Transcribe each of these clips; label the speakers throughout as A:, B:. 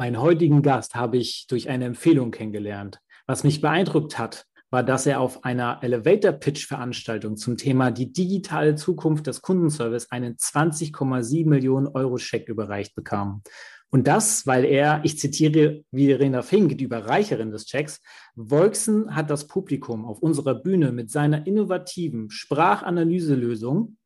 A: Meinen heutigen Gast habe ich durch eine Empfehlung kennengelernt. Was mich beeindruckt hat, war, dass er auf einer Elevator Pitch Veranstaltung zum Thema die digitale Zukunft des Kundenservice einen 20,7 Millionen Euro Scheck überreicht bekam. Und das, weil er, ich zitiere wie Verena Fink, die Überreicherin des Checks, Wolksen hat das Publikum auf unserer Bühne mit seiner innovativen Sprachanalyselösung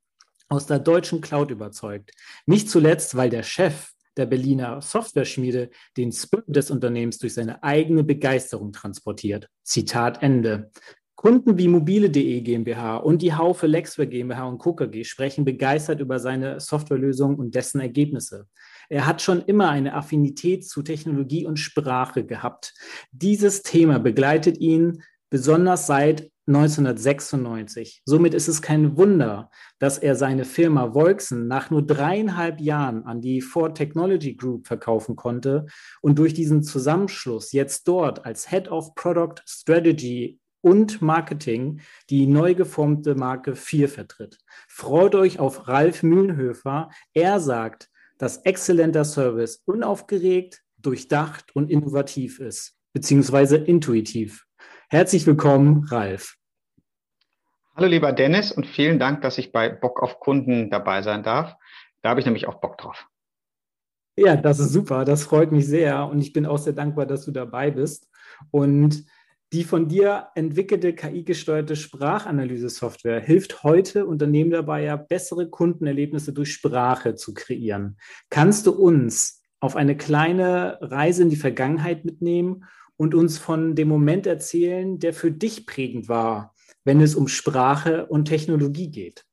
A: aus der deutschen Cloud überzeugt. Nicht zuletzt, weil der Chef der Berliner Software-Schmiede den Spirit des Unternehmens durch seine eigene Begeisterung transportiert. Zitat Ende. Kunden wie mobile.de GmbH und die Haufe Lexware GmbH und KKG sprechen begeistert über seine Softwarelösung und dessen Ergebnisse. Er hat schon immer eine Affinität zu Technologie und Sprache gehabt. Dieses Thema begleitet ihn besonders seit 1996. Somit ist es kein Wunder, dass er seine Firma Volksen nach nur dreieinhalb Jahren an die Ford Technology Group verkaufen konnte und durch diesen Zusammenschluss jetzt dort als Head of Product Strategy und Marketing die neu geformte Marke 4 vertritt. Freut euch auf Ralf Mühlenhöfer. Er sagt, dass exzellenter Service unaufgeregt, durchdacht und innovativ ist, beziehungsweise intuitiv. Herzlich willkommen, Ralf.
B: Hallo lieber Dennis und vielen Dank, dass ich bei Bock auf Kunden dabei sein darf. Da habe ich nämlich auch Bock drauf.
A: Ja, das ist super. Das freut mich sehr und ich bin auch sehr dankbar, dass du dabei bist. Und die von dir entwickelte KI-gesteuerte Sprachanalyse-Software hilft heute Unternehmen dabei, ja bessere Kundenerlebnisse durch Sprache zu kreieren. Kannst du uns auf eine kleine Reise in die Vergangenheit mitnehmen und uns von dem Moment erzählen, der für dich prägend war, wenn es um Sprache und Technologie geht.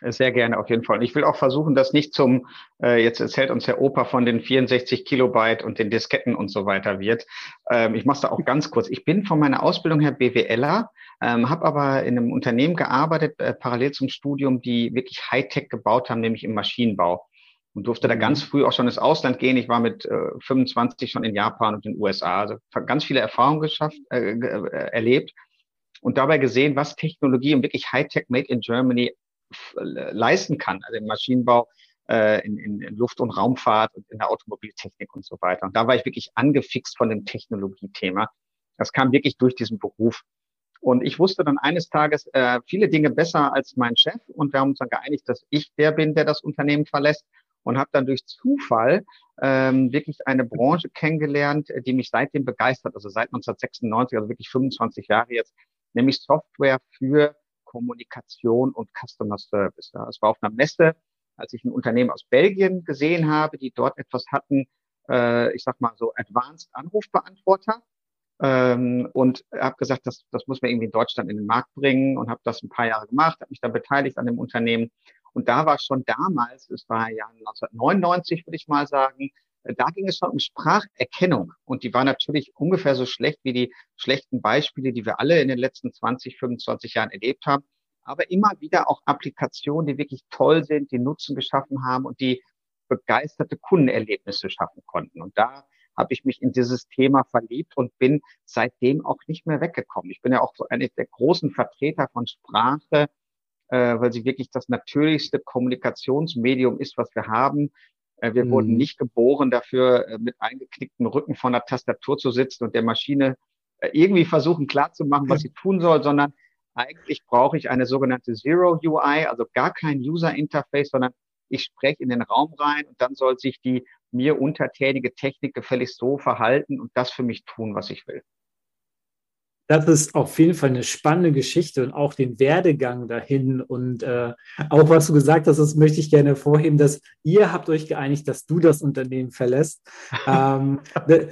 B: Sehr gerne, auf jeden Fall. Und ich will auch versuchen, das nicht zum, äh, jetzt erzählt uns Herr Opa von den 64 Kilobyte und den Disketten und so weiter wird. Ähm, ich mache es da auch ganz kurz. Ich bin von meiner Ausbildung her BWLer, ähm, habe aber in einem Unternehmen gearbeitet, äh, parallel zum Studium, die wirklich Hightech gebaut haben, nämlich im Maschinenbau und durfte da mhm. ganz früh auch schon ins Ausland gehen. Ich war mit äh, 25 schon in Japan und in den USA, also ganz viele Erfahrungen geschafft, äh, äh, erlebt und dabei gesehen, was Technologie und wirklich Hightech Made in Germany leisten kann, also im Maschinenbau, äh, in, in, in Luft- und Raumfahrt und in der Automobiltechnik und so weiter. Und da war ich wirklich angefixt von dem Technologiethema. Das kam wirklich durch diesen Beruf. Und ich wusste dann eines Tages äh, viele Dinge besser als mein Chef und wir haben uns dann geeinigt, dass ich der bin, der das Unternehmen verlässt und habe dann durch Zufall ähm, wirklich eine Branche kennengelernt, die mich seitdem begeistert, also seit 1996, also wirklich 25 Jahre jetzt, nämlich Software für Kommunikation und Customer Service. Ja. Es war auf einer Messe, als ich ein Unternehmen aus Belgien gesehen habe, die dort etwas hatten, äh, ich sag mal so Advanced Anrufbeantworter. Ähm, und habe gesagt, das, das muss man irgendwie in Deutschland in den Markt bringen und habe das ein paar Jahre gemacht, habe mich dann beteiligt an dem Unternehmen. Und da war schon damals, es war ja 1999, würde ich mal sagen, äh, da ging es schon um Spracherkennung. Und die war natürlich ungefähr so schlecht wie die schlechten Beispiele, die wir alle in den letzten 20, 25 Jahren erlebt haben. Aber immer wieder auch Applikationen, die wirklich toll sind, die Nutzen geschaffen haben und die begeisterte Kundenerlebnisse schaffen konnten. Und da habe ich mich in dieses Thema verliebt und bin seitdem auch nicht mehr weggekommen. Ich bin ja auch so einer der großen Vertreter von Sprache, äh, weil sie wirklich das natürlichste Kommunikationsmedium ist, was wir haben. Äh, wir mhm. wurden nicht geboren dafür, äh, mit eingeknicktem Rücken vor einer Tastatur zu sitzen und der Maschine äh, irgendwie versuchen klarzumachen, was sie tun soll, sondern eigentlich brauche ich eine sogenannte Zero UI, also gar kein User Interface, sondern ich spreche in den Raum rein und dann soll sich die mir untertänige Technik gefälligst so verhalten und das für mich tun, was ich will
A: das ist auf jeden Fall eine spannende Geschichte und auch den Werdegang dahin und äh, auch was du gesagt hast, das möchte ich gerne hervorheben, dass ihr habt euch geeinigt, dass du das Unternehmen verlässt. ähm,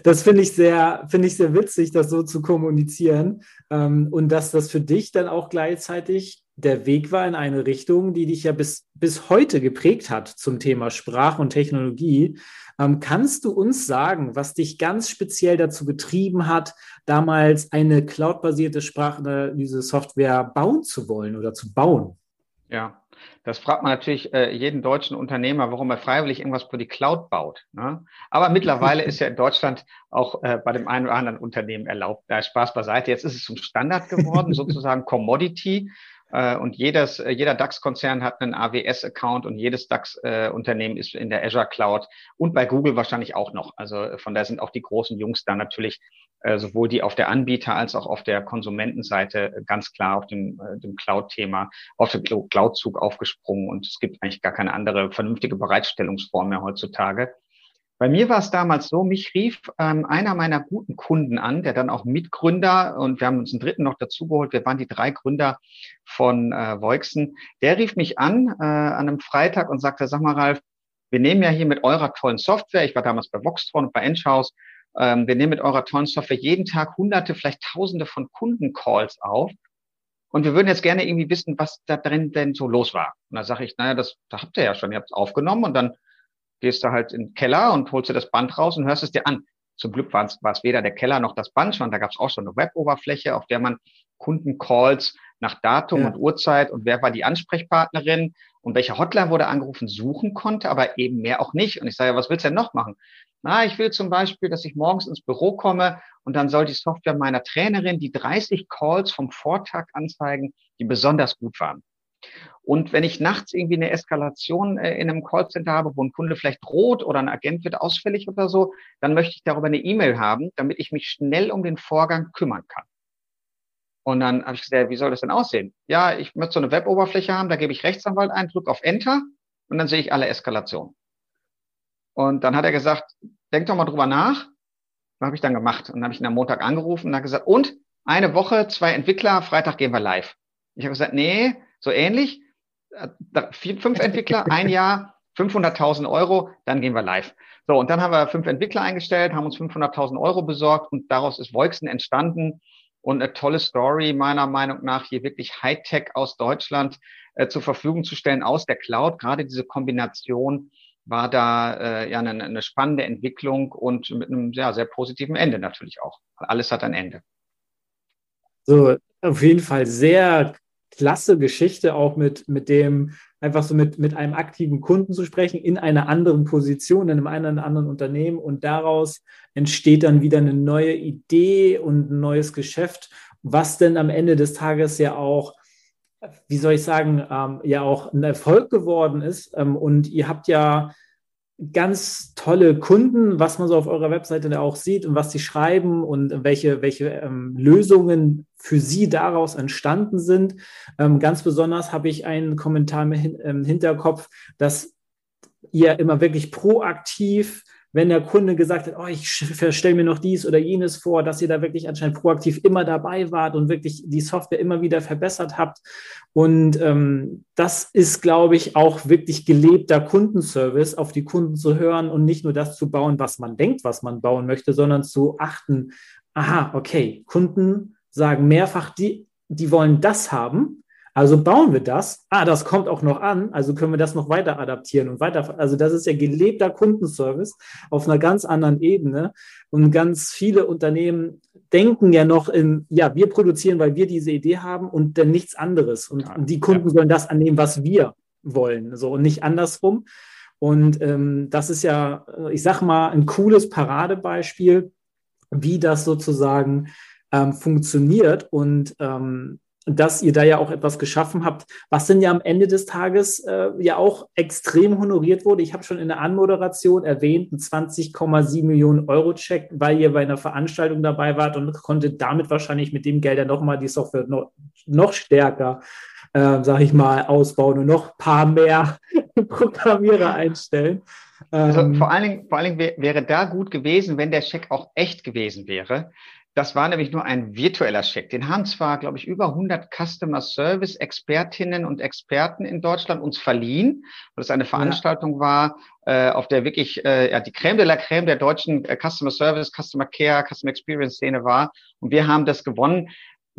A: das finde ich sehr, finde ich sehr witzig, das so zu kommunizieren ähm, und dass das für dich dann auch gleichzeitig der Weg war in eine Richtung, die dich ja bis, bis heute geprägt hat zum Thema Sprache und Technologie. Ähm, kannst du uns sagen, was dich ganz speziell dazu getrieben hat, damals eine cloudbasierte Sprachanalyse-Software bauen zu wollen oder zu bauen?
B: Ja, das fragt man natürlich äh, jeden deutschen Unternehmer, warum er freiwillig irgendwas für die Cloud baut. Ne? Aber mittlerweile ist ja in Deutschland auch äh, bei dem einen oder anderen Unternehmen erlaubt. Da Spaß beiseite. Jetzt ist es zum Standard geworden, sozusagen Commodity. Äh, und jedes, äh, jeder DAX-Konzern hat einen AWS-Account und jedes DAX-Unternehmen ist in der Azure Cloud und bei Google wahrscheinlich auch noch. Also äh, von daher sind auch die großen Jungs da natürlich sowohl die auf der Anbieter- als auch auf der Konsumentenseite ganz klar auf dem, dem Cloud-Thema, auf den Cloud-Zug aufgesprungen und es gibt eigentlich gar keine andere vernünftige Bereitstellungsform mehr heutzutage. Bei mir war es damals so, mich rief ähm, einer meiner guten Kunden an, der dann auch Mitgründer und wir haben uns einen dritten noch dazugeholt. Wir waren die drei Gründer von äh, Voixen. Der rief mich an äh, an einem Freitag und sagte, sag mal Ralf, wir nehmen ja hier mit eurer tollen Software, ich war damals bei Voxtron und bei Enchhouse, ähm, wir nehmen mit eurer tollen Software jeden Tag hunderte, vielleicht tausende von Kundencalls auf. Und wir würden jetzt gerne irgendwie wissen, was da drin denn so los war. Und da sage ich, naja, das, da habt ihr ja schon, ihr habt es aufgenommen und dann gehst du halt in den Keller und holst dir das Band raus und hörst es dir an. Zum Glück war es, war es weder der Keller noch das Band, sondern da gab es auch schon eine Web-Oberfläche, auf der man Kundencalls nach Datum ja. und Uhrzeit und wer war die Ansprechpartnerin und welche Hotline wurde angerufen suchen konnte, aber eben mehr auch nicht. Und ich sage, was willst du denn noch machen? Na, ich will zum Beispiel, dass ich morgens ins Büro komme und dann soll die Software meiner Trainerin die 30 Calls vom Vortag anzeigen, die besonders gut waren. Und wenn ich nachts irgendwie eine Eskalation äh, in einem Callcenter habe, wo ein Kunde vielleicht droht oder ein Agent wird ausfällig oder so, dann möchte ich darüber eine E-Mail haben, damit ich mich schnell um den Vorgang kümmern kann. Und dann habe ich gesagt, wie soll das denn aussehen? Ja, ich möchte so eine Web-Oberfläche haben, da gebe ich Rechtsanwalt ein, drücke auf Enter und dann sehe ich alle Eskalationen. Und dann hat er gesagt, denk doch mal drüber nach. Was habe ich dann gemacht? Und dann habe ich ihn am Montag angerufen und hat gesagt, und eine Woche, zwei Entwickler, Freitag gehen wir live. Ich habe gesagt, nee, so ähnlich vier, fünf Entwickler, ein Jahr, 500.000 Euro, dann gehen wir live. So, und dann haben wir fünf Entwickler eingestellt, haben uns 500.000 Euro besorgt und daraus ist Voixen entstanden und eine tolle Story meiner Meinung nach hier wirklich Hightech aus Deutschland äh, zur Verfügung zu stellen aus der Cloud. Gerade diese Kombination war da äh, ja eine, eine spannende Entwicklung und mit einem ja, sehr positiven Ende natürlich auch. Alles hat ein Ende.
A: So, auf jeden Fall sehr klasse Geschichte auch mit, mit dem, einfach so mit, mit einem aktiven Kunden zu sprechen, in einer anderen Position, in einem anderen Unternehmen und daraus entsteht dann wieder eine neue Idee und ein neues Geschäft, was denn am Ende des Tages ja auch wie soll ich sagen, ähm, ja auch ein Erfolg geworden ist. Ähm, und ihr habt ja ganz tolle Kunden, was man so auf eurer Webseite auch sieht und was sie schreiben und welche, welche ähm, Lösungen für sie daraus entstanden sind. Ähm, ganz besonders habe ich einen Kommentar im Hinterkopf, dass ihr immer wirklich proaktiv wenn der Kunde gesagt hat, oh, ich stelle mir noch dies oder jenes vor, dass ihr da wirklich anscheinend proaktiv immer dabei wart und wirklich die Software immer wieder verbessert habt. Und ähm, das ist, glaube ich, auch wirklich gelebter Kundenservice, auf die Kunden zu hören und nicht nur das zu bauen, was man denkt, was man bauen möchte, sondern zu achten, aha, okay, Kunden sagen mehrfach, die, die wollen das haben also bauen wir das. Ah, das kommt auch noch an. Also können wir das noch weiter adaptieren und weiter. Also das ist ja gelebter Kundenservice auf einer ganz anderen Ebene. Und ganz viele Unternehmen denken ja noch in, ja, wir produzieren, weil wir diese Idee haben und dann nichts anderes. Und, ja, und die Kunden ja. sollen das annehmen, was wir wollen. So und nicht andersrum. Und ähm, das ist ja, ich sag mal, ein cooles Paradebeispiel, wie das sozusagen ähm, funktioniert. Und ähm, dass ihr da ja auch etwas geschaffen habt, was denn ja am Ende des Tages äh, ja auch extrem honoriert wurde. Ich habe schon in der Anmoderation erwähnt, ein 20,7 Millionen Euro Check, weil ihr bei einer Veranstaltung dabei wart und konntet damit wahrscheinlich mit dem Geld ja nochmal die Software noch, noch stärker, äh, sage ich mal, ausbauen und noch ein paar mehr Programmierer einstellen.
B: Also ähm, vor allen Dingen, vor allen Dingen wäre da gut gewesen, wenn der Check auch echt gewesen wäre. Das war nämlich nur ein virtueller Check. Den haben zwar, glaube ich, über 100 Customer Service Expertinnen und Experten in Deutschland uns verliehen, weil es eine Veranstaltung ja. war, äh, auf der wirklich äh, ja, die Creme de la Creme der deutschen äh, Customer Service, Customer Care, Customer Experience Szene war. Und wir haben das gewonnen.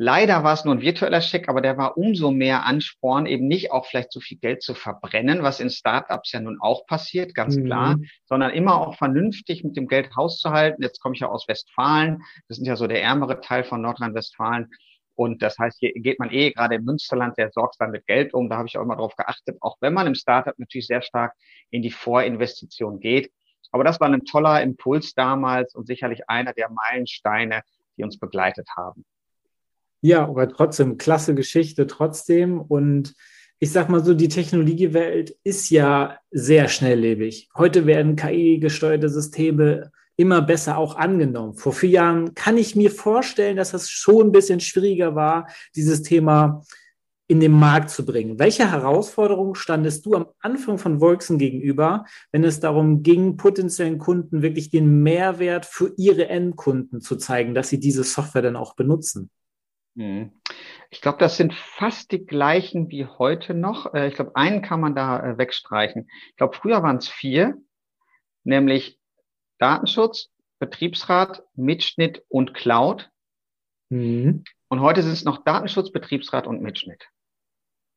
B: Leider war es nur ein virtueller Scheck, aber der war umso mehr Ansporn, eben nicht auch vielleicht so viel Geld zu verbrennen, was in Startups ja nun auch passiert, ganz mhm. klar, sondern immer auch vernünftig mit dem Geld hauszuhalten. Jetzt komme ich ja aus Westfalen. Das sind ja so der ärmere Teil von Nordrhein-Westfalen. Und das heißt, hier geht man eh gerade im Münsterland sehr sorgsam mit Geld um. Da habe ich auch immer darauf geachtet, auch wenn man im Startup natürlich sehr stark in die Vorinvestition geht. Aber das war ein toller Impuls damals und sicherlich einer der Meilensteine, die uns begleitet haben.
A: Ja, aber trotzdem, klasse Geschichte trotzdem. Und ich sag mal so, die Technologiewelt ist ja sehr schnelllebig. Heute werden KI-gesteuerte Systeme immer besser auch angenommen. Vor vier Jahren kann ich mir vorstellen, dass das schon ein bisschen schwieriger war, dieses Thema in den Markt zu bringen. Welche Herausforderungen standest du am Anfang von Volksen gegenüber, wenn es darum ging, potenziellen Kunden wirklich den Mehrwert für ihre Endkunden zu zeigen, dass sie diese Software dann auch benutzen?
B: Mhm. Ich glaube, das sind fast die gleichen wie heute noch. Äh, ich glaube, einen kann man da äh, wegstreichen. Ich glaube, früher waren es vier, nämlich Datenschutz, Betriebsrat, Mitschnitt und Cloud. Mhm. Und heute sind es noch Datenschutz, Betriebsrat und Mitschnitt.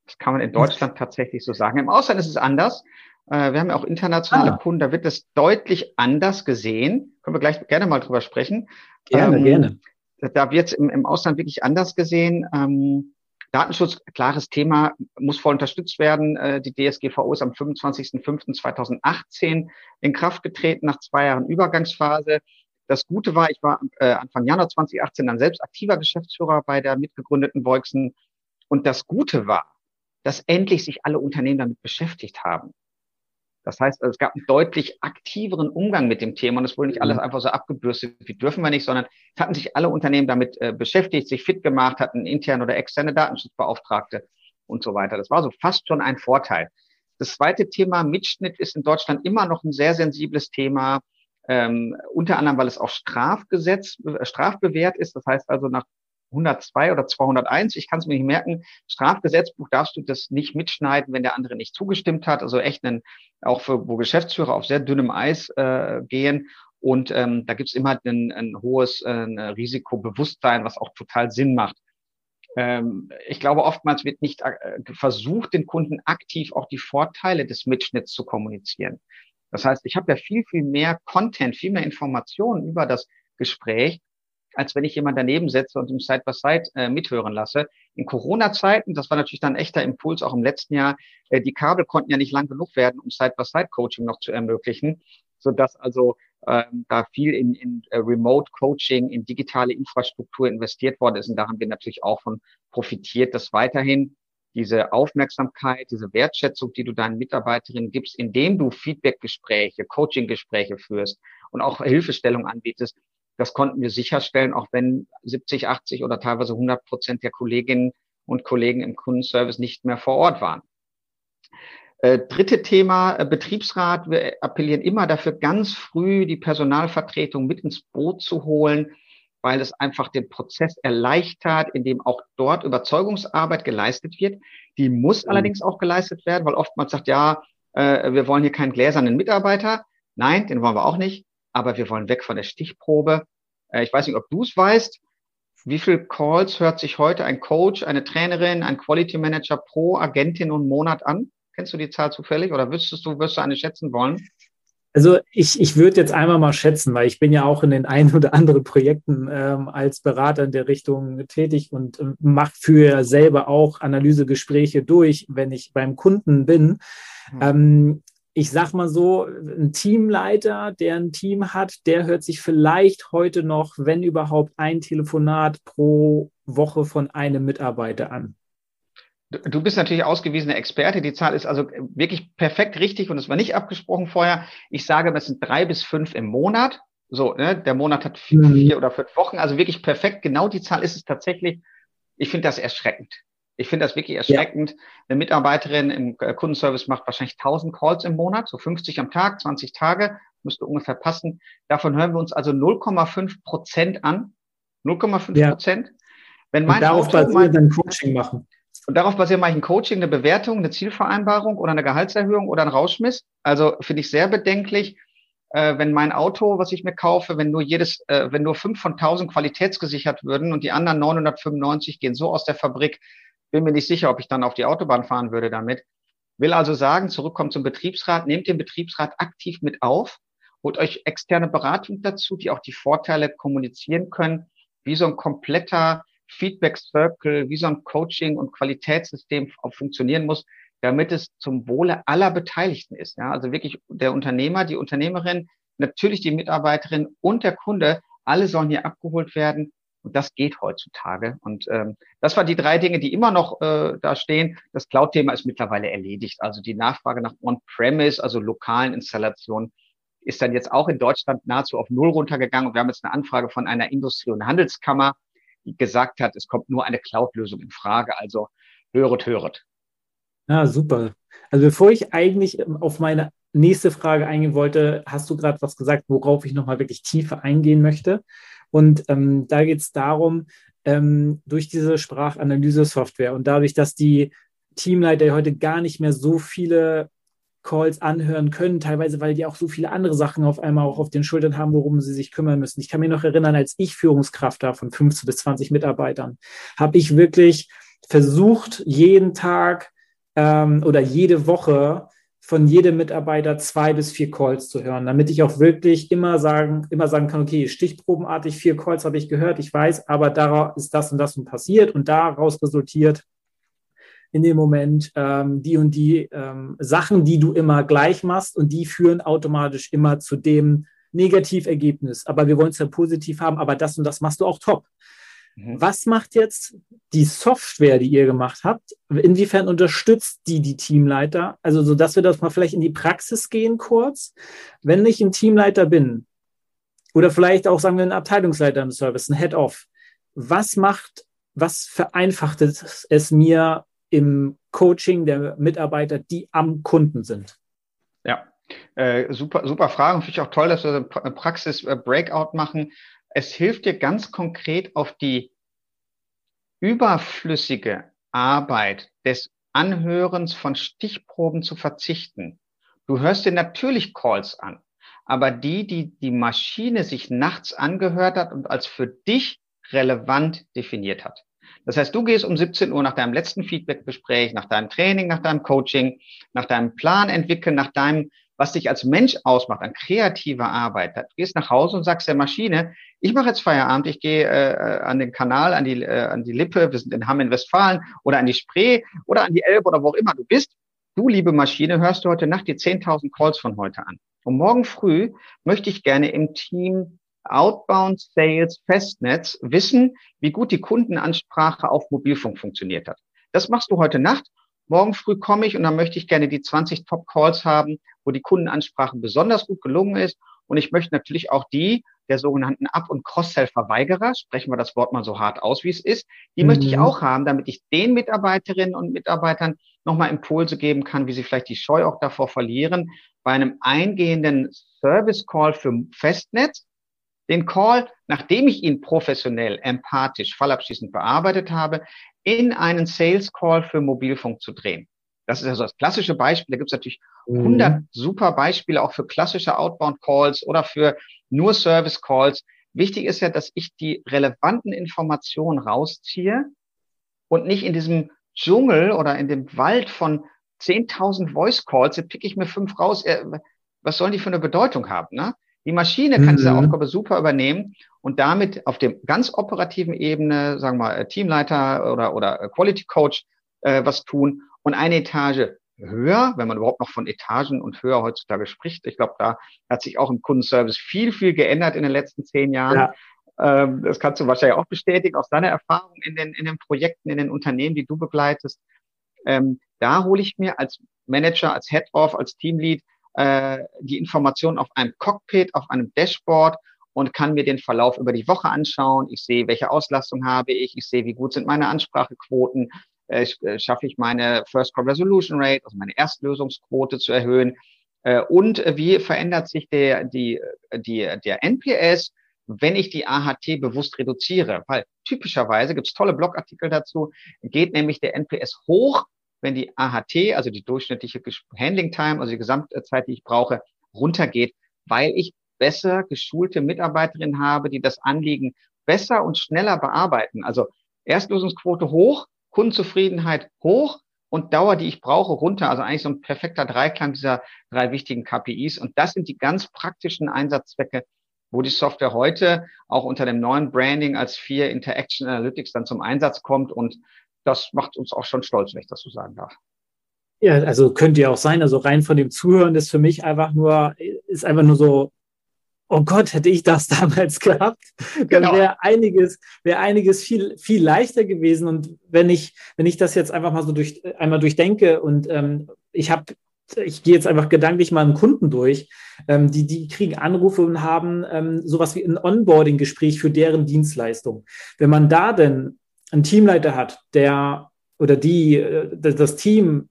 B: Das kann man in Deutschland tatsächlich so sagen. Im Ausland ist es anders. Äh, wir haben ja auch internationale ah. Kunden, da wird es deutlich anders gesehen. Können wir gleich gerne mal drüber sprechen.
A: Gerne, ähm, gerne.
B: Da wird im, im Ausland wirklich anders gesehen. Ähm, Datenschutz, klares Thema, muss voll unterstützt werden. Äh, die DSGVO ist am 25.05.2018 in Kraft getreten, nach zwei Jahren Übergangsphase. Das Gute war, ich war äh, Anfang Januar 2018 dann selbst aktiver Geschäftsführer bei der mitgegründeten Voixen. Und das Gute war, dass endlich sich alle Unternehmen damit beschäftigt haben. Das heißt, es gab einen deutlich aktiveren Umgang mit dem Thema und es wurde nicht alles mhm. einfach so abgebürstet, wie dürfen wir nicht, sondern es hatten sich alle Unternehmen damit äh, beschäftigt, sich fit gemacht, hatten interne oder externe Datenschutzbeauftragte und so weiter. Das war so fast schon ein Vorteil. Das zweite Thema Mitschnitt ist in Deutschland immer noch ein sehr sensibles Thema, ähm, unter anderem, weil es auch Strafgesetz, äh, strafbewehrt ist. Das heißt also nach 102 oder 201, ich kann es mir nicht merken, Strafgesetzbuch darfst du das nicht mitschneiden, wenn der andere nicht zugestimmt hat. Also echt ein, auch für wo Geschäftsführer auf sehr dünnem Eis äh, gehen. Und ähm, da gibt's immer ein, ein hohes äh, ein Risikobewusstsein, was auch total Sinn macht. Ähm, ich glaube, oftmals wird nicht äh, versucht, den Kunden aktiv auch die Vorteile des Mitschnitts zu kommunizieren. Das heißt, ich habe ja viel, viel mehr Content, viel mehr Informationen über das Gespräch, als wenn ich jemand daneben setze und im Side-by-Side äh, mithören lasse. In Corona-Zeiten, das war natürlich dann ein echter Impuls, auch im letzten Jahr, äh, die Kabel konnten ja nicht lang genug werden, um Side-by-Side-Coaching noch zu ermöglichen, so dass also ähm, da viel in, in äh, Remote-Coaching, in digitale Infrastruktur investiert worden ist. Und da haben wir natürlich auch von profitiert, dass weiterhin diese Aufmerksamkeit, diese Wertschätzung, die du deinen Mitarbeiterinnen gibst, indem du Feedback-Gespräche, Coaching-Gespräche führst und auch Hilfestellung anbietest, das konnten wir sicherstellen, auch wenn 70, 80 oder teilweise 100 Prozent der Kolleginnen und Kollegen im Kundenservice nicht mehr vor Ort waren. Äh, dritte Thema, äh, Betriebsrat. Wir appellieren immer dafür, ganz früh die Personalvertretung mit ins Boot zu holen, weil es einfach den Prozess erleichtert, in dem auch dort Überzeugungsarbeit geleistet wird. Die muss mhm. allerdings auch geleistet werden, weil oftmals sagt, ja, äh, wir wollen hier keinen gläsernen Mitarbeiter. Nein, den wollen wir auch nicht aber wir wollen weg von der Stichprobe. Äh, ich weiß nicht, ob du es weißt. Wie viel Calls hört sich heute ein Coach, eine Trainerin, ein Quality Manager pro Agentin und Monat an? Kennst du die Zahl zufällig oder wüsstest du, wirst du eine schätzen wollen?
A: Also ich, ich würde jetzt einmal mal schätzen, weil ich bin ja auch in den ein oder anderen Projekten ähm, als Berater in der Richtung tätig und äh, mache für selber auch Analysegespräche durch, wenn ich beim Kunden bin. Hm. Ähm, ich sag mal so, ein Teamleiter, der ein Team hat, der hört sich vielleicht heute noch, wenn überhaupt, ein Telefonat pro Woche von einem Mitarbeiter an.
B: Du bist natürlich ausgewiesener Experte. Die Zahl ist also wirklich perfekt richtig und es war nicht abgesprochen vorher. Ich sage, es sind drei bis fünf im Monat. So, ne? der Monat hat vier, mhm. vier oder fünf Wochen. Also wirklich perfekt. Genau die Zahl ist es tatsächlich. Ich finde das erschreckend. Ich finde das wirklich erschreckend. Ja. Eine Mitarbeiterin im äh, Kundenservice macht wahrscheinlich 1000 Calls im Monat, so 50 am Tag, 20 Tage, müsste ungefähr passen. Davon hören wir uns also 0,5 Prozent an. 0,5 Prozent. Ja.
A: Wenn mein und darauf Auto basiert ein Coaching machen.
B: Und darauf basiert mache ich ein Coaching, eine Bewertung, eine Zielvereinbarung oder eine Gehaltserhöhung oder ein Rauschmiss. Also finde ich sehr bedenklich. äh, wenn mein Auto, was ich mir kaufe, wenn nur jedes, äh, wenn nur fünf von tausend qualitätsgesichert würden und die anderen 995 gehen so aus der Fabrik, bin mir nicht sicher, ob ich dann auf die Autobahn fahren würde damit. Will also sagen, zurückkommt zum Betriebsrat, nehmt den Betriebsrat aktiv mit auf, holt euch externe Beratung dazu, die auch die Vorteile kommunizieren können, wie so ein kompletter Feedback Circle, wie so ein Coaching und Qualitätssystem funktionieren muss, damit es zum Wohle aller Beteiligten ist. Ja, also wirklich der Unternehmer, die Unternehmerin, natürlich die Mitarbeiterin und der Kunde, alle sollen hier abgeholt werden. Und das geht heutzutage. Und ähm, das waren die drei Dinge, die immer noch äh, da stehen. Das Cloud-Thema ist mittlerweile erledigt. Also die Nachfrage nach On-Premise, also lokalen Installationen, ist dann jetzt auch in Deutschland nahezu auf Null runtergegangen. Und wir haben jetzt eine Anfrage von einer Industrie- und Handelskammer, die gesagt hat, es kommt nur eine Cloud-Lösung in Frage. Also höret, höret.
A: Ja, super. Also bevor ich eigentlich ähm, auf meine nächste Frage eingehen wollte, hast du gerade was gesagt, worauf ich nochmal wirklich tiefer eingehen möchte. Und ähm, da geht es darum, ähm, durch diese Sprachanalyse-Software und dadurch, dass die Teamleiter heute gar nicht mehr so viele Calls anhören können, teilweise, weil die auch so viele andere Sachen auf einmal auch auf den Schultern haben, worum sie sich kümmern müssen. Ich kann mich noch erinnern, als ich Führungskraft da von 15 bis 20 Mitarbeitern, habe ich wirklich versucht, jeden Tag ähm, oder jede Woche von jedem Mitarbeiter zwei bis vier Calls zu hören, damit ich auch wirklich immer sagen, immer sagen kann, okay, stichprobenartig vier Calls habe ich gehört, ich weiß, aber daraus ist das und das und passiert und daraus resultiert in dem Moment ähm, die und die ähm, Sachen, die du immer gleich machst und die führen automatisch immer zu dem Negativergebnis. Aber wir wollen es ja positiv haben, aber das und das machst du auch top. Mhm. Was macht jetzt die Software, die ihr gemacht habt? Inwiefern unterstützt die die Teamleiter? Also, so dass wir das mal vielleicht in die Praxis gehen kurz. Wenn ich ein Teamleiter bin oder vielleicht auch, sagen wir, ein Abteilungsleiter im Service, ein Head-Off, was macht, was vereinfacht es mir im Coaching der Mitarbeiter, die am Kunden sind?
B: Ja, äh, super, super Fragen. Finde ich auch toll, dass wir eine Praxis-Breakout äh, machen es hilft dir ganz konkret auf die überflüssige Arbeit des Anhörens von Stichproben zu verzichten. Du hörst dir natürlich Calls an, aber die, die die Maschine sich nachts angehört hat und als für dich relevant definiert hat. Das heißt, du gehst um 17 Uhr nach deinem letzten Feedbackgespräch, nach deinem Training, nach deinem Coaching, nach deinem Plan entwickeln, nach deinem was dich als Mensch ausmacht, an kreativer Arbeit. Du gehst nach Hause und sagst der Maschine, ich mache jetzt Feierabend, ich gehe äh, an den Kanal, an die, äh, an die Lippe, wir sind in Hamm in Westfalen oder an die Spree oder an die Elbe oder wo auch immer du bist. Du, liebe Maschine, hörst du heute Nacht die 10.000 Calls von heute an. Und morgen früh möchte ich gerne im Team Outbound Sales Festnetz wissen, wie gut die Kundenansprache auf Mobilfunk funktioniert hat. Das machst du heute Nacht morgen früh komme ich und dann möchte ich gerne die 20 Top-Calls haben, wo die Kundenansprache besonders gut gelungen ist. Und ich möchte natürlich auch die der sogenannten Up- und Cross-Sell-Verweigerer, sprechen wir das Wort mal so hart aus, wie es ist, die mhm. möchte ich mhm. auch haben, damit ich den Mitarbeiterinnen und Mitarbeitern nochmal Impulse geben kann, wie sie vielleicht die Scheu auch davor verlieren, bei einem eingehenden Service-Call für Festnetz den Call, nachdem ich ihn professionell, empathisch, fallabschließend bearbeitet habe, in einen Sales Call für Mobilfunk zu drehen. Das ist also das klassische Beispiel. Da gibt es natürlich mhm. 100 super Beispiele auch für klassische Outbound Calls oder für nur Service Calls. Wichtig ist ja, dass ich die relevanten Informationen rausziehe und nicht in diesem Dschungel oder in dem Wald von 10.000 Voice Calls, jetzt pick ich mir fünf raus. Äh, was sollen die für eine Bedeutung haben? Ne? Die Maschine kann mhm. diese Aufgabe super übernehmen und damit auf dem ganz operativen Ebene, sagen wir mal, Teamleiter oder, oder Quality Coach äh, was tun und eine Etage höher, wenn man überhaupt noch von Etagen und höher heutzutage spricht. Ich glaube, da hat sich auch im Kundenservice viel, viel geändert in den letzten zehn Jahren. Ja. Ähm, das kannst du wahrscheinlich auch bestätigen aus deiner Erfahrung in den, in den Projekten, in den Unternehmen, die du begleitest. Ähm, da hole ich mir als Manager, als Head-Off, als Teamlead äh, die Informationen auf einem Cockpit, auf einem Dashboard und kann mir den Verlauf über die Woche anschauen. Ich sehe, welche Auslastung habe ich. Ich sehe, wie gut sind meine Ansprachequoten. Äh, äh, schaffe ich meine First Call Resolution Rate, also meine Erstlösungsquote zu erhöhen. Äh, und äh, wie verändert sich der, die, die, der NPS, wenn ich die AHT bewusst reduziere? Weil typischerweise gibt es tolle Blogartikel dazu, geht nämlich der NPS hoch, wenn die AHT, also die durchschnittliche Handling Time, also die Gesamtzeit, die ich brauche, runtergeht, weil ich besser geschulte Mitarbeiterinnen habe, die das Anliegen besser und schneller bearbeiten. Also Erstlösungsquote hoch, Kundenzufriedenheit hoch und Dauer, die ich brauche, runter. Also eigentlich so ein perfekter Dreiklang dieser drei wichtigen KPIs. Und das sind die ganz praktischen Einsatzzwecke, wo die Software heute auch unter dem neuen Branding als vier Interaction Analytics dann zum Einsatz kommt. Und das macht uns auch schon stolz, wenn ich das so sagen darf.
A: Ja, also könnte ja auch sein. Also rein von dem Zuhören ist für mich einfach nur, ist einfach nur so, oh Gott, hätte ich das damals gehabt, genau. dann wäre einiges, wäre einiges viel, viel leichter gewesen. Und wenn ich, wenn ich das jetzt einfach mal so durch, einmal durchdenke und ähm, ich habe ich gehe jetzt einfach gedanklich mal einen Kunden durch, ähm, die, die kriegen Anrufe und haben ähm, sowas wie ein Onboarding-Gespräch für deren Dienstleistung. Wenn man da denn einen Teamleiter hat, der oder die äh, das Team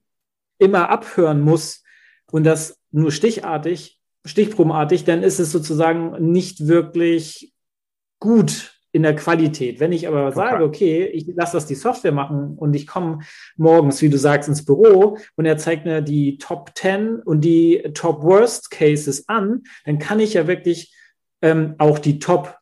A: immer abhören muss und das nur stichartig, stichprobenartig, dann ist es sozusagen nicht wirklich gut in der Qualität. Wenn ich aber sage, okay, ich lasse das die Software machen und ich komme morgens, wie du sagst, ins Büro und er zeigt mir die Top 10 und die Top Worst Cases an, dann kann ich ja wirklich ähm, auch die Top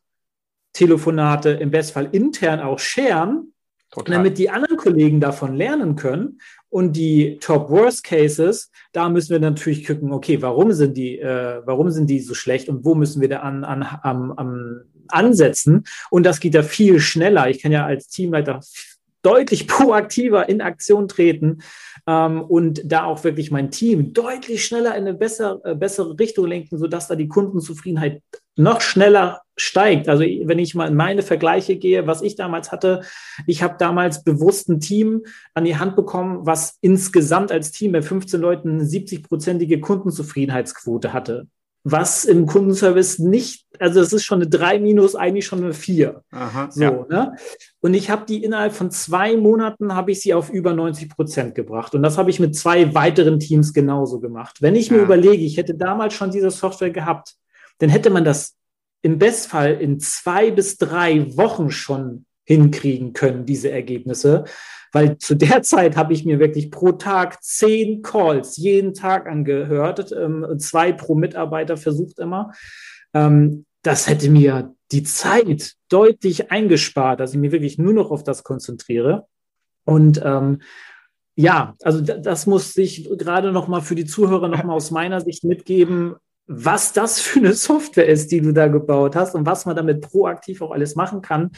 A: Telefonate im Bestfall intern auch sharen, Total. damit die anderen Kollegen davon lernen können und die Top Worst Cases, da müssen wir natürlich gucken, okay, warum sind die, äh, warum sind die so schlecht und wo müssen wir da an, an, am, am ansetzen? Und das geht ja viel schneller. Ich kann ja als Teamleiter deutlich proaktiver in Aktion treten ähm, und da auch wirklich mein Team deutlich schneller in eine bessere, äh, bessere Richtung lenken, sodass da die Kundenzufriedenheit noch schneller steigt. Also wenn ich mal in meine Vergleiche gehe, was ich damals hatte, ich habe damals bewusst ein Team an die Hand bekommen, was insgesamt als Team bei 15 Leuten eine 70-prozentige Kundenzufriedenheitsquote hatte was im Kundenservice nicht, also es ist schon eine 3 minus, eigentlich schon eine 4. Aha, so, ja. ne? Und ich habe die innerhalb von zwei Monaten habe ich sie auf über 90 Prozent gebracht. Und das habe ich mit zwei weiteren Teams genauso gemacht. Wenn ich ja. mir überlege, ich hätte damals schon diese Software gehabt, dann hätte man das im Bestfall in zwei bis drei Wochen schon hinkriegen können, diese Ergebnisse. Weil zu der Zeit habe ich mir wirklich pro Tag zehn Calls jeden Tag angehört, ähm, zwei pro Mitarbeiter versucht immer. Ähm, das hätte mir die Zeit deutlich eingespart, dass ich mich wirklich nur noch auf das konzentriere. Und ähm, ja, also das muss ich gerade noch mal für die Zuhörer noch mal aus meiner Sicht mitgeben, was das für eine Software ist, die du da gebaut hast und was man damit proaktiv auch alles machen kann.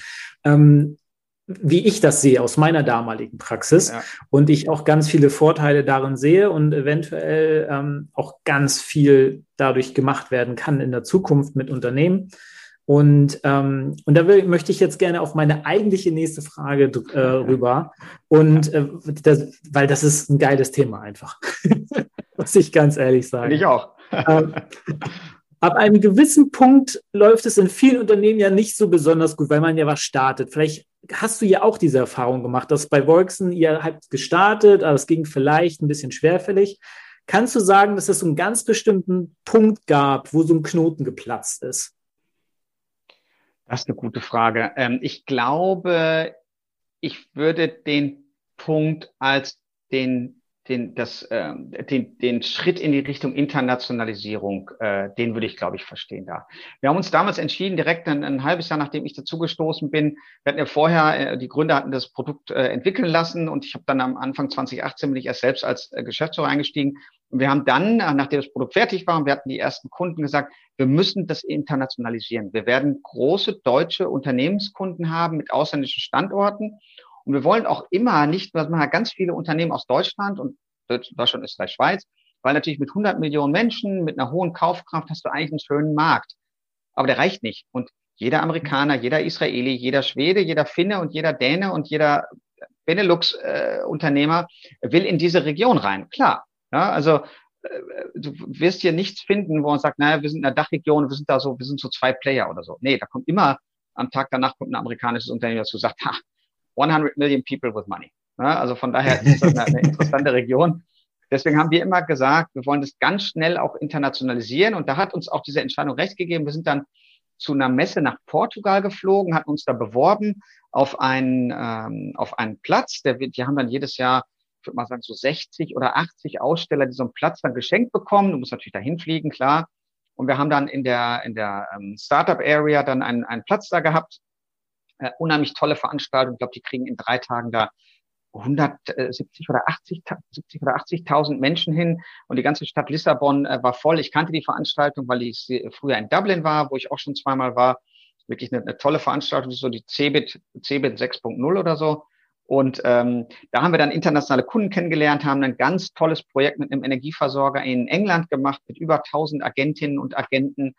A: Ähm, wie ich das sehe aus meiner damaligen Praxis ja. und ich auch ganz viele Vorteile darin sehe und eventuell ähm, auch ganz viel dadurch gemacht werden kann in der Zukunft mit Unternehmen. Und, ähm, und da will, möchte ich jetzt gerne auf meine eigentliche nächste Frage äh, rüber. Und äh, das, weil das ist ein geiles Thema einfach. Muss ich ganz ehrlich sagen.
B: Ich auch. Ähm,
A: Ab einem gewissen Punkt läuft es in vielen Unternehmen ja nicht so besonders gut, weil man ja was startet. Vielleicht hast du ja auch diese Erfahrung gemacht, dass bei Volksen ihr habt gestartet, aber es ging vielleicht ein bisschen schwerfällig. Kannst du sagen, dass es so einen ganz bestimmten Punkt gab, wo so ein Knoten geplatzt ist?
B: Das ist eine gute Frage. Ähm, ich glaube, ich würde den Punkt als den den, das, äh, den, den Schritt in die Richtung Internationalisierung, äh, den würde ich, glaube ich, verstehen da. Wir haben uns damals entschieden, direkt ein, ein halbes Jahr nachdem ich dazugestoßen bin, wir hatten ja vorher, äh, die Gründer hatten das Produkt äh, entwickeln lassen und ich habe dann am Anfang 2018 bin ich erst selbst als äh, Geschäftsführer eingestiegen. Und wir haben dann, äh, nachdem das Produkt fertig war und wir hatten die ersten Kunden gesagt, wir müssen das internationalisieren. Wir werden große deutsche Unternehmenskunden haben mit ausländischen Standorten. Und wir wollen auch immer nicht, was man hat ganz viele Unternehmen aus Deutschland und Deutschland, Österreich, Schweiz, weil natürlich mit 100 Millionen Menschen, mit einer hohen Kaufkraft hast du eigentlich einen schönen Markt. Aber der reicht nicht. Und jeder Amerikaner, jeder Israeli, jeder Schwede, jeder Finne und jeder Däne und jeder Benelux-Unternehmer will in diese Region rein. Klar. Ja, also äh, du wirst hier nichts finden, wo man sagt, naja, wir sind in der Dachregion, wir sind da so, wir sind so zwei Player oder so. Nee, da kommt immer am Tag danach kommt ein amerikanisches Unternehmen, das sagt, ha, 100 Million people with money. Ja, also von daher ist das eine, eine interessante Region. Deswegen haben wir immer gesagt, wir wollen das ganz schnell auch internationalisieren. Und da hat uns auch diese Entscheidung recht gegeben. Wir sind dann zu einer Messe nach Portugal geflogen, hatten uns da beworben auf einen, ähm, auf einen Platz. Der, die haben dann jedes Jahr, ich würde mal sagen, so 60 oder 80 Aussteller, die so einen Platz dann geschenkt bekommen. Du musst natürlich dahin fliegen, klar. Und wir haben dann in der, in der ähm, Startup Area dann einen, einen Platz da gehabt. Äh, unheimlich tolle Veranstaltung. Ich glaube, die kriegen in drei Tagen da 170 oder 80, 70 oder 80.000 Menschen hin und die ganze Stadt Lissabon äh, war voll. Ich kannte die Veranstaltung, weil ich früher in Dublin war, wo ich auch schon zweimal war. Wirklich eine, eine tolle Veranstaltung, so die CeBIT, CeBIT 6.0 oder so. Und ähm, da haben wir dann internationale Kunden kennengelernt, haben ein ganz tolles Projekt mit einem Energieversorger in England gemacht, mit über 1000 Agentinnen und Agenten.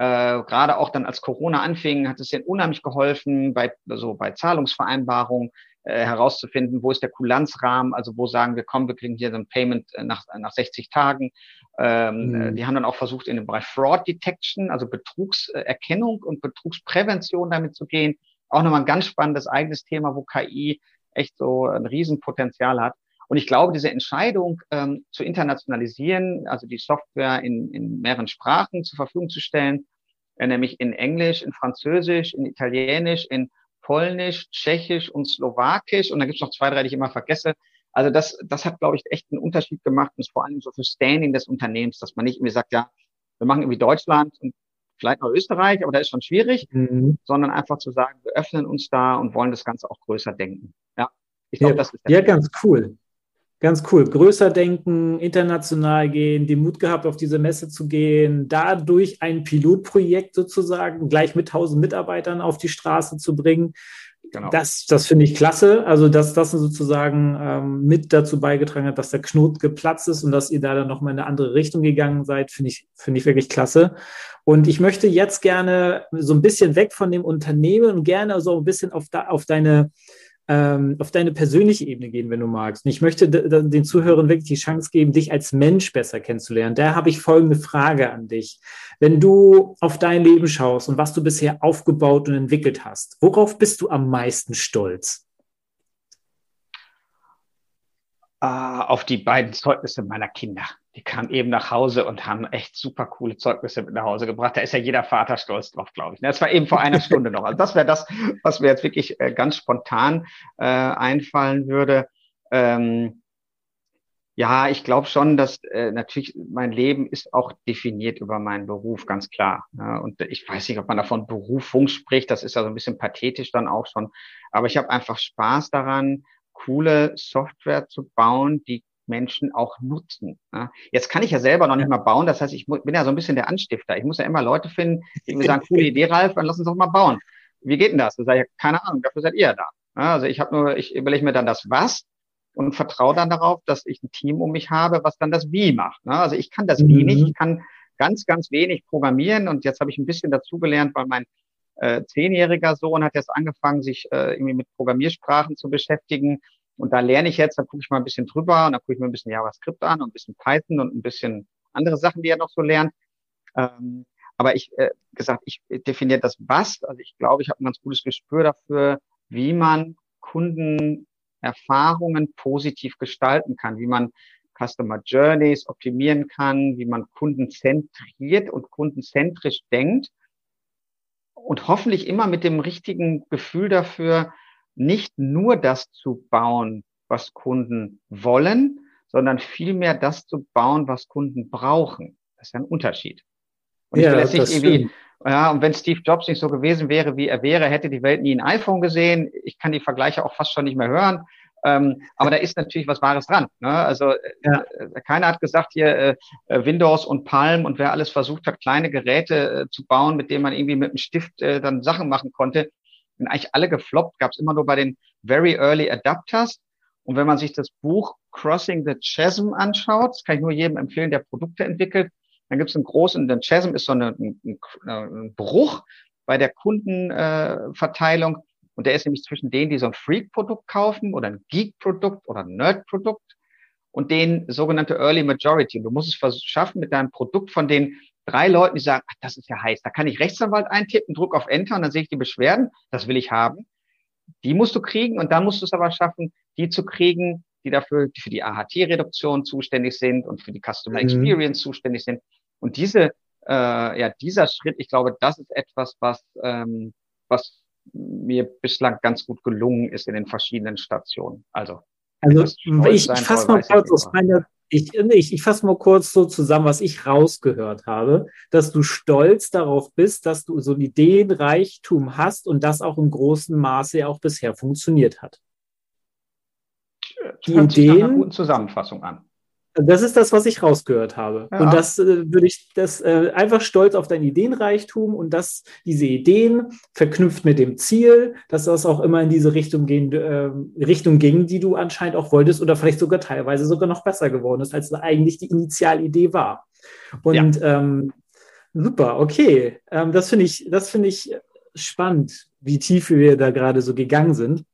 B: Äh, Gerade auch dann, als Corona anfing, hat es ihnen unheimlich geholfen, bei, also bei Zahlungsvereinbarungen äh, herauszufinden, wo ist der Kulanzrahmen, also wo sagen wir, komm, wir kriegen hier so ein Payment äh, nach, nach 60 Tagen. Ähm, mhm. Die haben dann auch versucht, in den Bereich Fraud Detection, also Betrugserkennung und Betrugsprävention damit zu gehen. Auch nochmal ein ganz spannendes eigenes Thema, wo KI echt so ein Riesenpotenzial hat. Und ich glaube, diese Entscheidung ähm, zu internationalisieren, also die Software in, in mehreren Sprachen zur Verfügung zu stellen, äh, nämlich in Englisch, in Französisch, in Italienisch, in Polnisch, Tschechisch und Slowakisch. Und dann gibt's noch zwei, drei, die ich immer vergesse. Also das, das hat, glaube ich, echt einen Unterschied gemacht und vor allem so für Standing des Unternehmens, dass man nicht irgendwie sagt, ja, wir machen irgendwie Deutschland und vielleicht noch Österreich, aber da ist schon schwierig, mhm. sondern einfach zu sagen, wir öffnen uns da und wollen das Ganze auch größer denken. Ja,
A: ich glaube, ja, das ist ja ganz cool. Ganz cool. Größer denken, international gehen, den Mut gehabt, auf diese Messe zu gehen, dadurch ein Pilotprojekt sozusagen gleich mit 1000 Mitarbeitern auf die Straße zu bringen. Genau. Das, das finde ich klasse. Also, dass das sozusagen ähm, mit dazu beigetragen hat, dass der Knot geplatzt ist und dass ihr da dann nochmal in eine andere Richtung gegangen seid, finde ich, finde ich wirklich klasse. Und ich möchte jetzt gerne so ein bisschen weg von dem Unternehmen und gerne so ein bisschen auf, da, auf deine ähm, auf deine persönliche Ebene gehen, wenn du magst. Und ich möchte den Zuhörern wirklich die Chance geben, dich als Mensch besser kennenzulernen. Da habe ich folgende Frage an dich. Wenn du auf dein Leben schaust und was du bisher aufgebaut und entwickelt hast, worauf bist du am meisten stolz?
B: Uh, auf die beiden Zeugnisse meiner Kinder die kamen eben nach Hause und haben echt super coole Zeugnisse mit nach Hause gebracht. Da ist ja jeder Vater stolz drauf, glaube ich. Das war eben vor einer Stunde noch. Also das wäre das, was mir jetzt wirklich äh, ganz spontan äh, einfallen würde. Ähm, ja, ich glaube schon, dass äh, natürlich mein Leben ist auch definiert über meinen Beruf, ganz klar. Ja, und ich weiß nicht, ob man davon Berufung spricht, das ist ja so ein bisschen pathetisch dann auch schon. Aber ich habe einfach Spaß daran, coole Software zu bauen, die Menschen auch nutzen. Jetzt kann ich ja selber noch nicht mal bauen, das heißt, ich bin ja so ein bisschen der Anstifter. Ich muss ja immer Leute finden, die mir sagen, coole Idee, Ralf, dann lass uns doch mal bauen. Wie geht denn das? Da sage ich, keine Ahnung, dafür seid ihr ja da. Also ich habe nur, ich überlege mir dann das Was und vertraue dann darauf, dass ich ein Team um mich habe, was dann das Wie macht. Ne? Also ich kann das mhm. wenig, ich kann ganz, ganz wenig programmieren und jetzt habe ich ein bisschen dazugelernt, weil mein äh, zehnjähriger Sohn hat jetzt angefangen, sich äh, irgendwie mit Programmiersprachen zu beschäftigen. Und da lerne ich jetzt, da gucke ich mal ein bisschen drüber und dann gucke ich mir ein bisschen JavaScript an und ein bisschen Python und ein bisschen andere Sachen, die er noch so lernt. Ähm, aber ich äh, gesagt, ich definiere das was. Also ich glaube, ich habe ein ganz gutes Gespür dafür, wie man Kundenerfahrungen positiv gestalten kann, wie man Customer Journeys optimieren kann, wie man kundenzentriert und kundenzentrisch denkt und hoffentlich immer mit dem richtigen Gefühl dafür, nicht nur das zu bauen, was Kunden wollen, sondern vielmehr das zu bauen, was Kunden brauchen. Das ist ja ein Unterschied. Und ja, ich will nicht irgendwie, ja, und wenn Steve Jobs nicht so gewesen wäre, wie er wäre, hätte die Welt nie ein iPhone gesehen. Ich kann die Vergleiche auch fast schon nicht mehr hören. Ähm, aber da ist natürlich was Wahres dran. Ne? Also ja. äh, keiner hat gesagt hier äh, äh, Windows und Palm und wer alles versucht hat, kleine Geräte äh, zu bauen, mit denen man irgendwie mit einem Stift äh, dann Sachen machen konnte, sind eigentlich alle gefloppt, gab es immer nur bei den Very Early Adapters. Und wenn man sich das Buch Crossing the Chasm anschaut, das kann ich nur jedem empfehlen, der Produkte entwickelt, dann gibt es einen großen, der Chasm ist so eine, ein, ein Bruch bei der Kundenverteilung. Äh, und der ist nämlich zwischen denen, die so ein Freak-Produkt kaufen oder ein Geek-Produkt oder ein Nerd-Produkt und den sogenannte Early Majority. Du musst es schaffen, mit deinem Produkt von den drei Leuten, die sagen, ach, das ist ja heiß, da kann ich Rechtsanwalt eintippen, druck auf Enter und dann sehe ich die Beschwerden, das will ich haben. Die musst du kriegen und dann musst du es aber schaffen, die zu kriegen, die dafür die für die AHT-Reduktion zuständig sind und für die Customer mhm. Experience zuständig sind. Und diese, äh, ja, dieser Schritt, ich glaube, das ist etwas, was, ähm, was mir bislang ganz gut gelungen ist in den verschiedenen Stationen. Also,
A: also ich, ich fasse mal kurz aus meiner Ich, ich, ich fasse mal kurz so zusammen, was ich rausgehört habe, dass du stolz darauf bist, dass du so ein Ideenreichtum hast und das auch im großen Maße auch bisher funktioniert hat.
B: Die Ideen. Zusammenfassung an.
A: Das ist das, was ich rausgehört habe. Ja. Und das äh, würde ich, das äh, einfach stolz auf dein Ideenreichtum und dass diese Ideen verknüpft mit dem Ziel, dass das auch immer in diese Richtung, gehen, äh, Richtung ging, die du anscheinend auch wolltest oder vielleicht sogar teilweise sogar noch besser geworden ist, als eigentlich die Initialidee war. Und ja. ähm, super, okay. Ähm, das finde ich, das finde ich spannend, wie tief wir da gerade so gegangen sind.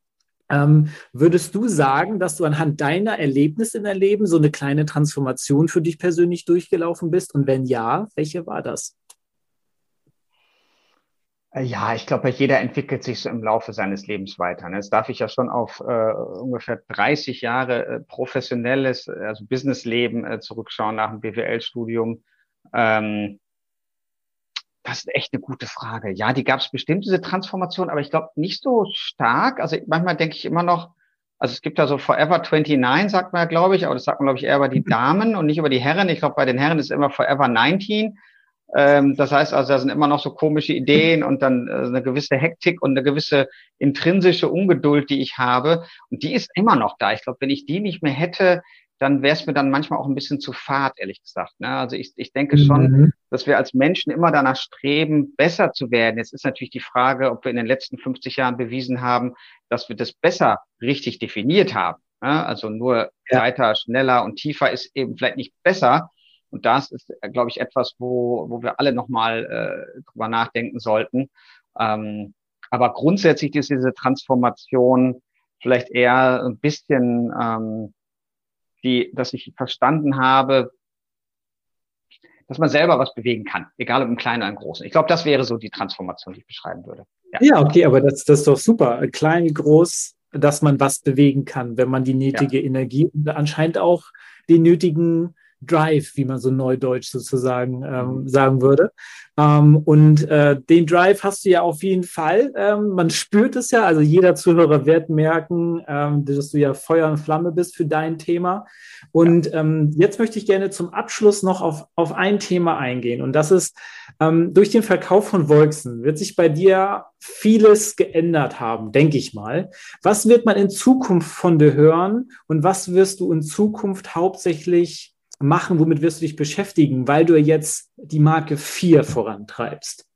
A: Ähm, würdest du sagen, dass du anhand deiner Erlebnisse in deinem Leben so eine kleine Transformation für dich persönlich durchgelaufen bist? Und wenn ja, welche war das?
B: Ja, ich glaube, jeder entwickelt sich so im Laufe seines Lebens weiter. Ne? Das darf ich ja schon auf äh, ungefähr 30 Jahre äh, professionelles, also Businessleben äh, zurückschauen nach dem BWL-Studium. Ähm, das ist echt eine gute Frage. Ja, die gab es bestimmt, diese Transformation, aber ich glaube nicht so stark. Also manchmal denke ich immer noch, also es gibt da so Forever 29, sagt man ja, glaube ich, aber das sagt man, glaube ich, eher über die Damen und nicht über die Herren. Ich glaube, bei den Herren ist immer Forever 19. Ähm, das heißt also, da sind immer noch so komische Ideen und dann äh, eine gewisse Hektik und eine gewisse intrinsische Ungeduld, die ich habe. Und die ist immer noch da. Ich glaube, wenn ich die nicht mehr hätte, dann wäre es mir dann manchmal auch ein bisschen zu fad, ehrlich gesagt. Ne? Also ich, ich denke schon, mhm. dass wir als Menschen immer danach streben, besser zu werden. Jetzt ist natürlich die Frage, ob wir in den letzten 50 Jahren bewiesen haben, dass wir das besser richtig definiert haben. Ne? Also nur ja. weiter, schneller und tiefer ist eben vielleicht nicht besser. Und das ist, glaube ich, etwas, wo, wo wir alle nochmal äh, drüber nachdenken sollten. Ähm, aber grundsätzlich ist diese Transformation vielleicht eher ein bisschen ähm, die, dass ich verstanden habe, dass man selber was bewegen kann, egal ob im Kleinen oder im Großen. Ich glaube, das wäre so die Transformation, die ich beschreiben würde.
A: Ja, ja okay, aber das, das ist doch super. Klein, groß, dass man was bewegen kann, wenn man die nötige ja. Energie und anscheinend auch den nötigen Drive, wie man so neudeutsch sozusagen ähm, mhm. sagen würde. Ähm, und äh, den Drive hast du ja auf jeden Fall. Ähm, man spürt es ja, also jeder Zuhörer wird merken, ähm, dass du ja Feuer und Flamme bist für dein Thema. Und ähm, jetzt möchte ich gerne zum Abschluss noch auf, auf ein Thema eingehen. Und das ist, ähm, durch den Verkauf von Wolksen wird sich bei dir vieles geändert haben, denke ich mal. Was wird man in Zukunft von dir hören und was wirst du in Zukunft hauptsächlich machen? Womit wirst du dich beschäftigen, weil du jetzt die Marke 4 vorantreibst?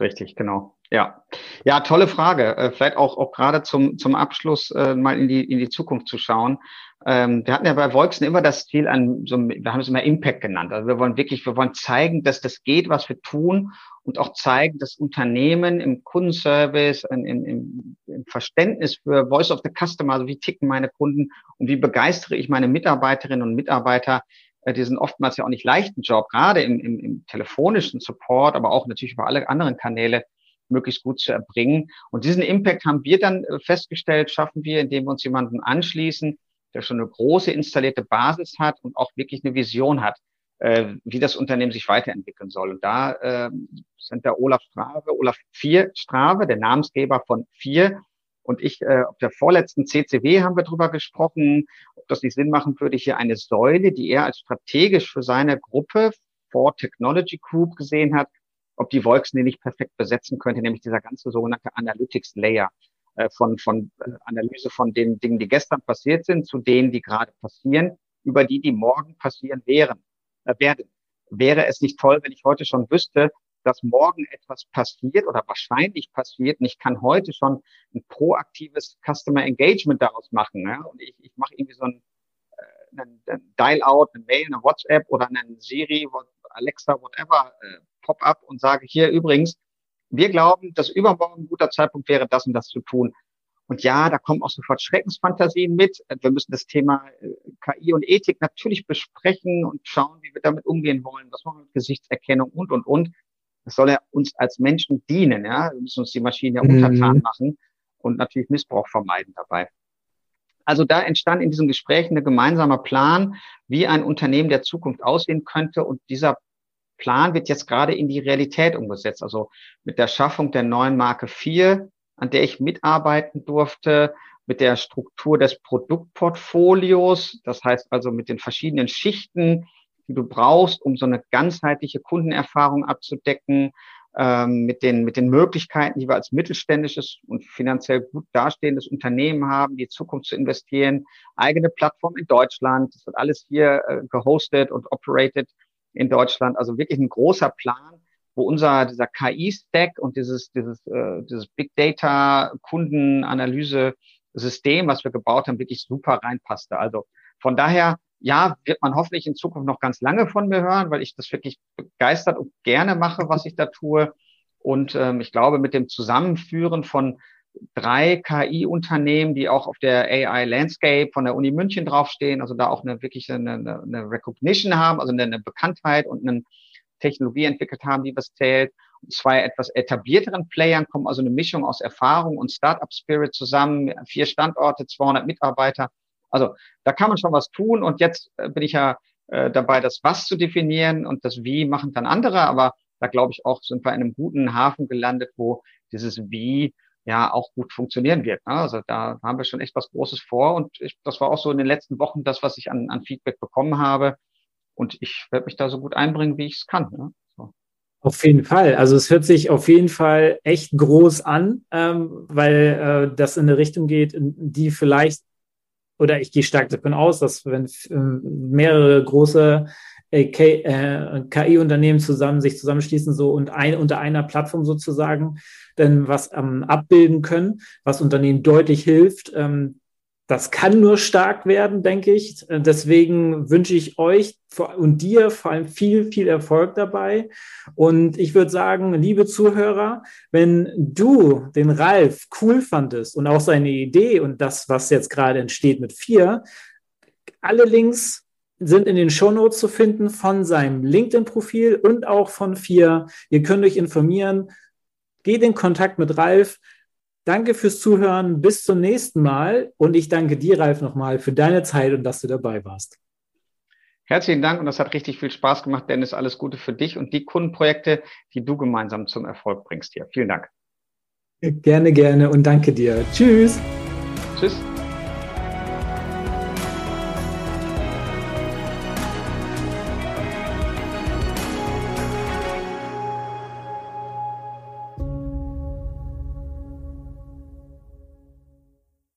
B: Richtig, genau. Ja, ja, tolle Frage. Äh, vielleicht auch, auch gerade zum, zum Abschluss äh, mal in die, in die Zukunft zu schauen. Ähm, wir hatten ja bei Volksen immer das Ziel an, so, wir haben es immer Impact genannt. Also wir wollen wirklich, wir wollen zeigen, dass das geht, was wir tun und auch zeigen, dass Unternehmen im Kundenservice, in, in, im, im Verständnis für Voice of the Customer, also wie ticken meine Kunden und wie begeistere ich meine Mitarbeiterinnen und Mitarbeiter, äh, die sind oftmals ja auch nicht leichten Job, gerade im, im, im telefonischen Support, aber auch natürlich über alle anderen Kanäle möglichst gut zu erbringen. Und diesen Impact haben wir dann äh, festgestellt, schaffen wir, indem wir uns jemanden anschließen, der schon eine große installierte Basis hat und auch wirklich eine Vision hat, äh, wie das Unternehmen sich weiterentwickeln soll. Und da äh, sind der Olaf Strave, Olaf Vier Strave, der Namensgeber von Vier, und ich, äh, auf der vorletzten CCW haben wir drüber gesprochen, ob das nicht Sinn machen würde, hier eine Säule, die er als strategisch für seine Gruppe For Technology Group gesehen hat, ob die Wolken nicht perfekt besetzen könnte, nämlich dieser ganze sogenannte Analytics Layer äh, von, von äh, Analyse von den Dingen, die gestern passiert sind, zu denen, die gerade passieren, über die, die morgen passieren wären, äh, werden. Wäre es nicht toll, wenn ich heute schon wüsste, dass morgen etwas passiert oder wahrscheinlich passiert und ich kann heute schon ein proaktives Customer Engagement daraus machen. Ja? Und ich, ich mache irgendwie so ein, äh, ein, ein Dial-out, eine Mail, eine WhatsApp oder einen Siri, Alexa, whatever, äh, Pop-up und sage hier übrigens, wir glauben, dass übermorgen ein guter Zeitpunkt wäre, das und das zu tun. Und ja, da kommen auch sofort Schreckensfantasien mit. Wir müssen das Thema äh, KI und Ethik natürlich besprechen und schauen, wie wir damit umgehen wollen. Was machen wir mit Gesichtserkennung und, und, und. Das soll ja uns als Menschen dienen. Ja? Wir müssen uns die Maschinen ja untertan mhm. machen und natürlich Missbrauch vermeiden dabei. Also da entstand in diesem Gespräch ein gemeinsamer Plan, wie ein Unternehmen der Zukunft aussehen könnte. Und dieser Plan wird jetzt gerade in die Realität umgesetzt. Also mit der Schaffung der neuen Marke 4, an der ich mitarbeiten durfte, mit der Struktur des Produktportfolios, das heißt also mit den verschiedenen Schichten, die du brauchst, um so eine ganzheitliche Kundenerfahrung abzudecken, ähm, mit, den, mit den Möglichkeiten, die wir als mittelständisches und finanziell gut dastehendes Unternehmen haben, die Zukunft zu investieren, eigene Plattform in Deutschland, das wird alles hier äh, gehostet und operated in Deutschland, also wirklich ein großer Plan, wo unser dieser KI-Stack und dieses dieses äh, dieses Big Data Kundenanalyse System, was wir gebaut haben, wirklich super reinpasste. Also von daher ja, wird man hoffentlich in Zukunft noch ganz lange von mir hören, weil ich das wirklich begeistert und gerne mache, was ich da tue. Und ähm, ich glaube, mit dem Zusammenführen von drei KI-Unternehmen, die auch auf der AI Landscape von der Uni München draufstehen, also da auch eine wirklich eine, eine Recognition haben, also eine, eine Bekanntheit und eine Technologie entwickelt haben, die was zählt. Und zwei etwas etablierteren Playern kommen also eine Mischung aus Erfahrung und Startup Spirit zusammen, vier Standorte, 200 Mitarbeiter also da kann man schon was tun und jetzt äh, bin ich ja äh, dabei, das Was zu definieren und das Wie machen dann andere, aber da glaube ich auch, sind wir in einem guten Hafen gelandet, wo dieses Wie ja auch gut funktionieren wird. Ne? Also da haben wir schon echt was Großes vor und ich, das war auch so in den letzten Wochen das, was ich an, an Feedback bekommen habe und ich werde mich da so gut einbringen, wie ich es kann. Ne?
A: Auf jeden Fall. Also es hört sich auf jeden Fall echt groß an, ähm, weil äh, das in eine Richtung geht, die vielleicht oder ich gehe stark davon aus, dass wenn ähm, mehrere große äh, KI-Unternehmen zusammen sich zusammenschließen so und ein, unter einer Plattform sozusagen dann was ähm, abbilden können, was Unternehmen deutlich hilft, ähm, das kann nur stark werden, denke ich. Deswegen wünsche ich euch und dir vor allem viel, viel Erfolg dabei. Und ich würde sagen, liebe Zuhörer, wenn du den Ralf cool fandest und auch seine Idee und das, was jetzt gerade entsteht mit vier, alle Links sind in den Shownotes zu finden von seinem LinkedIn-Profil und auch von vier. Ihr könnt euch informieren. Geht in Kontakt mit Ralf. Danke fürs Zuhören. Bis zum nächsten Mal. Und ich danke dir, Ralf, nochmal für deine Zeit und dass du dabei warst.
B: Herzlichen Dank und das hat richtig viel Spaß gemacht, Dennis. Alles Gute für dich und die Kundenprojekte, die du gemeinsam zum Erfolg bringst hier. Vielen Dank.
A: Gerne, gerne und danke dir. Tschüss. Tschüss.